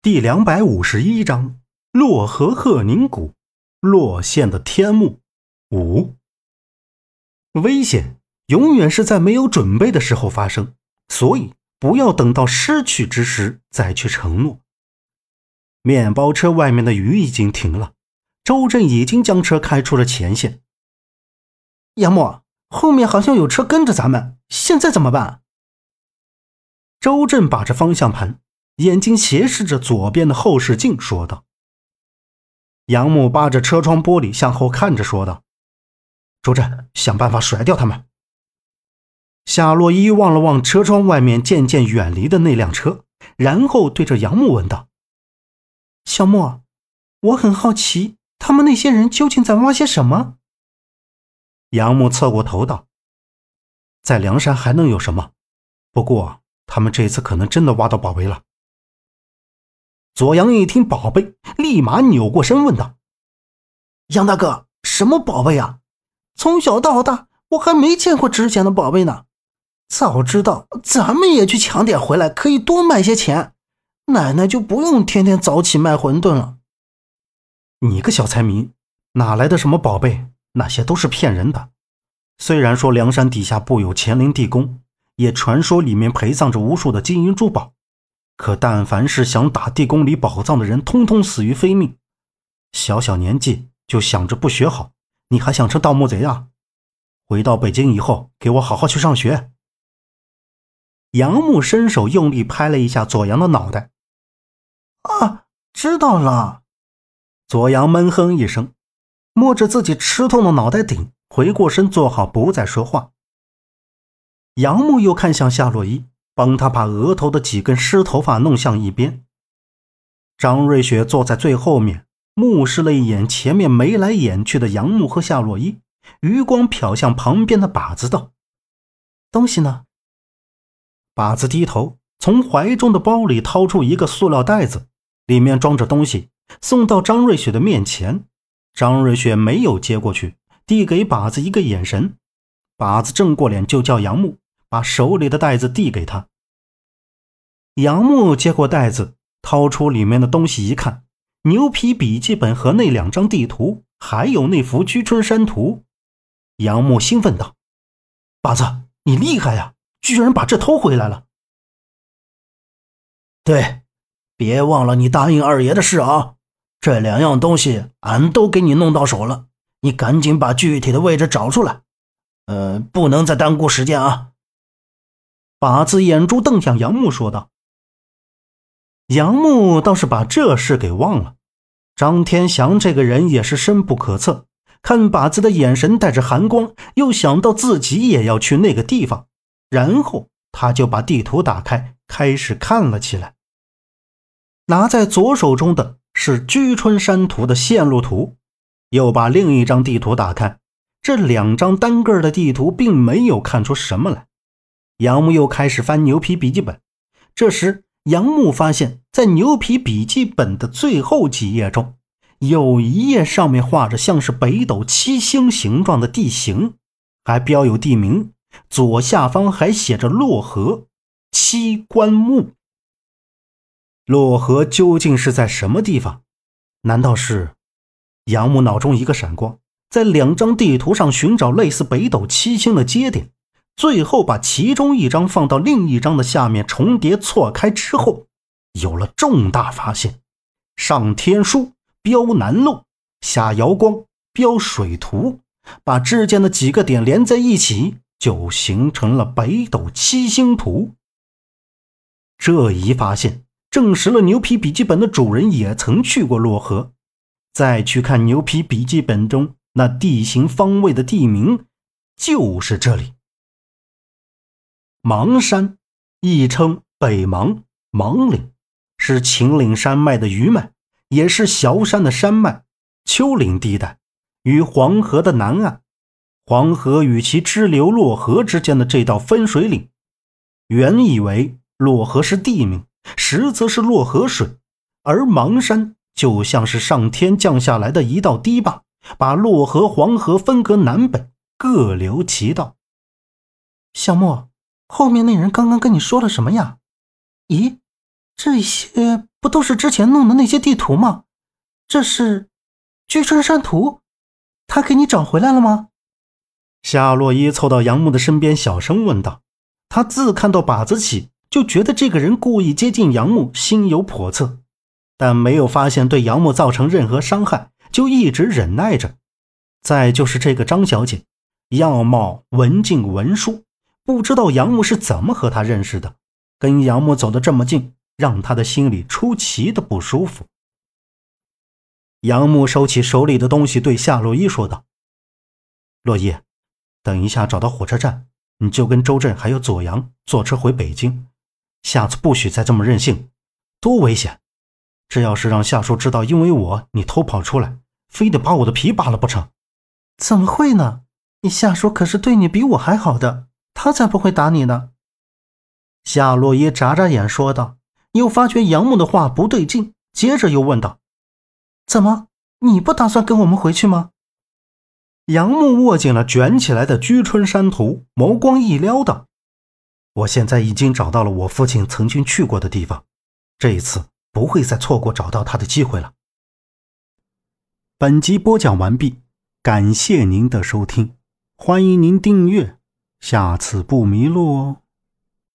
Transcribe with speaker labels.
Speaker 1: 第两百五十一章：洛河鹤宁谷，洛县的天幕五。危险永远是在没有准备的时候发生，所以不要等到失去之时再去承诺。面包车外面的雨已经停了，周震已经将车开出了前线。
Speaker 2: 杨默，后面好像有车跟着咱们，现在怎么办？
Speaker 1: 周震把着方向盘。眼睛斜视着左边的后视镜，说道：“杨木扒着车窗玻璃向后看着，说道：‘周震，想办法甩掉他们。’”夏洛伊望了望车窗外面渐渐远离的那辆车，然后对着杨木问道：“
Speaker 2: 小莫，我很好奇，他们那些人究竟在挖些什么？”
Speaker 1: 杨木侧过头道：“在梁山还能有什么？不过他们这次可能真的挖到宝贝了。”左阳一听宝贝，立马扭过身问道：“
Speaker 2: 杨大哥，什么宝贝啊？从小到大，我还没见过值钱的宝贝呢。早知道咱们也去抢点回来，可以多卖些钱，奶奶就不用天天早起卖馄饨了。”
Speaker 1: 你个小财迷，哪来的什么宝贝？那些都是骗人的。虽然说梁山底下布有乾陵地宫，也传说里面陪葬着无数的金银珠宝。可但凡是想打地宫里宝藏的人，通通死于非命。小小年纪就想着不学好，你还想成盗墓贼啊？回到北京以后，给我好好去上学。杨木伸手用力拍了一下左阳的脑袋。
Speaker 2: 啊，知道了。
Speaker 1: 左阳闷哼一声，摸着自己吃痛的脑袋顶，回过身坐好，不再说话。杨木又看向夏洛伊。帮他把额头的几根湿头发弄向一边。张瑞雪坐在最后面，目视了一眼前面眉来眼去的杨木和夏洛伊，余光瞟向旁边的靶子道：“
Speaker 2: 东西呢？”
Speaker 1: 靶子低头从怀中的包里掏出一个塑料袋子，里面装着东西，送到张瑞雪的面前。张瑞雪没有接过去，递给靶子一个眼神。靶子正过脸就叫杨木。把手里的袋子递给他。杨木接过袋子，掏出里面的东西一看，牛皮笔记本和那两张地图，还有那幅居春山图。杨木兴奋道：“八子，你厉害呀，居然把这偷回来了！”“
Speaker 3: 对，别忘了你答应二爷的事啊！这两样东西俺都给你弄到手了，你赶紧把具体的位置找出来。呃，不能再耽误时间啊！”
Speaker 1: 把子眼珠瞪向杨木，说道：“杨木倒是把这事给忘了。张天祥这个人也是深不可测，看把子的眼神带着寒光，又想到自己也要去那个地方，然后他就把地图打开，开始看了起来。拿在左手中的是居春山图的线路图，又把另一张地图打开。这两张单个的地图并没有看出什么来。”杨木又开始翻牛皮笔记本，这时杨木发现，在牛皮笔记本的最后几页中，有一页上面画着像是北斗七星形状的地形，还标有地名，左下方还写着“洛河七棺墓”。洛河究竟是在什么地方？难道是？杨木脑中一个闪光，在两张地图上寻找类似北斗七星的接点。最后把其中一张放到另一张的下面重叠错开之后，有了重大发现：上天书标南路，下瑶光标水图，把之间的几个点连在一起，就形成了北斗七星图。这一发现证实了牛皮笔记本的主人也曾去过洛河。再去看牛皮笔记本中那地形方位的地名，就是这里。邙山，亦称北邙、邙岭，是秦岭山脉的余脉，也是崤山的山脉。丘陵地带，与黄河的南岸，黄河与其支流洛河之间的这道分水岭。原以为洛河是地名，实则是洛河水，而邙山就像是上天降下来的一道堤坝，把洛河、黄河分隔南北，各流其道。
Speaker 2: 小莫。后面那人刚刚跟你说了什么呀？咦，这些不都是之前弄的那些地图吗？这是《居春山图》，他给你找回来了吗？
Speaker 1: 夏洛伊凑到杨木的身边，小声问道。他自看到靶子起，就觉得这个人故意接近杨木，心有叵测，但没有发现对杨木造成任何伤害，就一直忍耐着。再就是这个张小姐，样貌文静文淑，不知道杨木是怎么和他认识的，跟杨木走得这么近，让他的心里出奇的不舒服。杨木收起手里的东西，对夏洛伊说道：“洛伊，等一下找到火车站，你就跟周震还有左阳坐车回北京。下次不许再这么任性，多危险！这要是让夏叔知道，因为我你偷跑出来，非得把我的皮扒了不成？”
Speaker 2: 怎么会呢？你夏叔可是对你比我还好的，他才不会打你呢。
Speaker 1: 夏洛伊眨眨眼说道，又发觉杨木的话不对劲，接着又问道。
Speaker 2: 怎么？你不打算跟我们回去吗？
Speaker 1: 杨木握紧了卷起来的《居春山图》，眸光一撩道：“我现在已经找到了我父亲曾经去过的地方，这一次不会再错过找到他的机会了。”本集播讲完毕，感谢您的收听，欢迎您订阅，下次不迷路哦。